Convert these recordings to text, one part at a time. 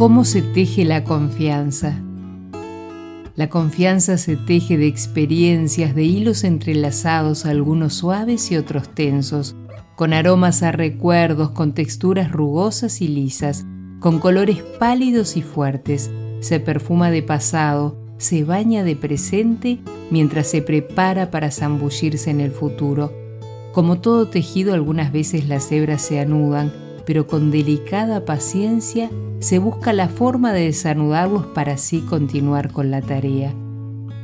¿Cómo se teje la confianza? La confianza se teje de experiencias, de hilos entrelazados, algunos suaves y otros tensos, con aromas a recuerdos, con texturas rugosas y lisas, con colores pálidos y fuertes. Se perfuma de pasado, se baña de presente mientras se prepara para zambullirse en el futuro. Como todo tejido, algunas veces las hebras se anudan, pero con delicada paciencia se busca la forma de desanudarlos para así continuar con la tarea.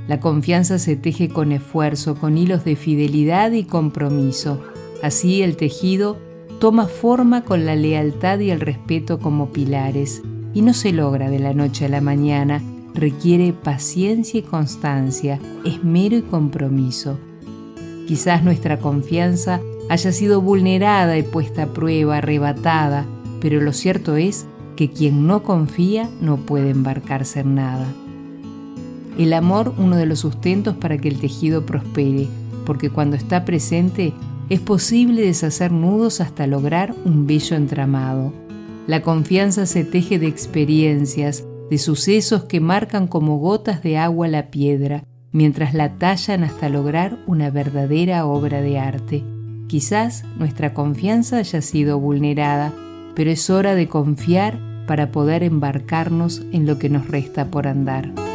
La confianza se teje con esfuerzo, con hilos de fidelidad y compromiso. Así el tejido toma forma con la lealtad y el respeto como pilares y no se logra de la noche a la mañana, requiere paciencia y constancia, esmero y compromiso. Quizás nuestra confianza haya sido vulnerada y puesta a prueba, arrebatada, pero lo cierto es que quien no confía no puede embarcarse en nada. El amor uno de los sustentos para que el tejido prospere, porque cuando está presente es posible deshacer nudos hasta lograr un bello entramado. La confianza se teje de experiencias, de sucesos que marcan como gotas de agua la piedra, mientras la tallan hasta lograr una verdadera obra de arte. Quizás nuestra confianza haya sido vulnerada, pero es hora de confiar para poder embarcarnos en lo que nos resta por andar.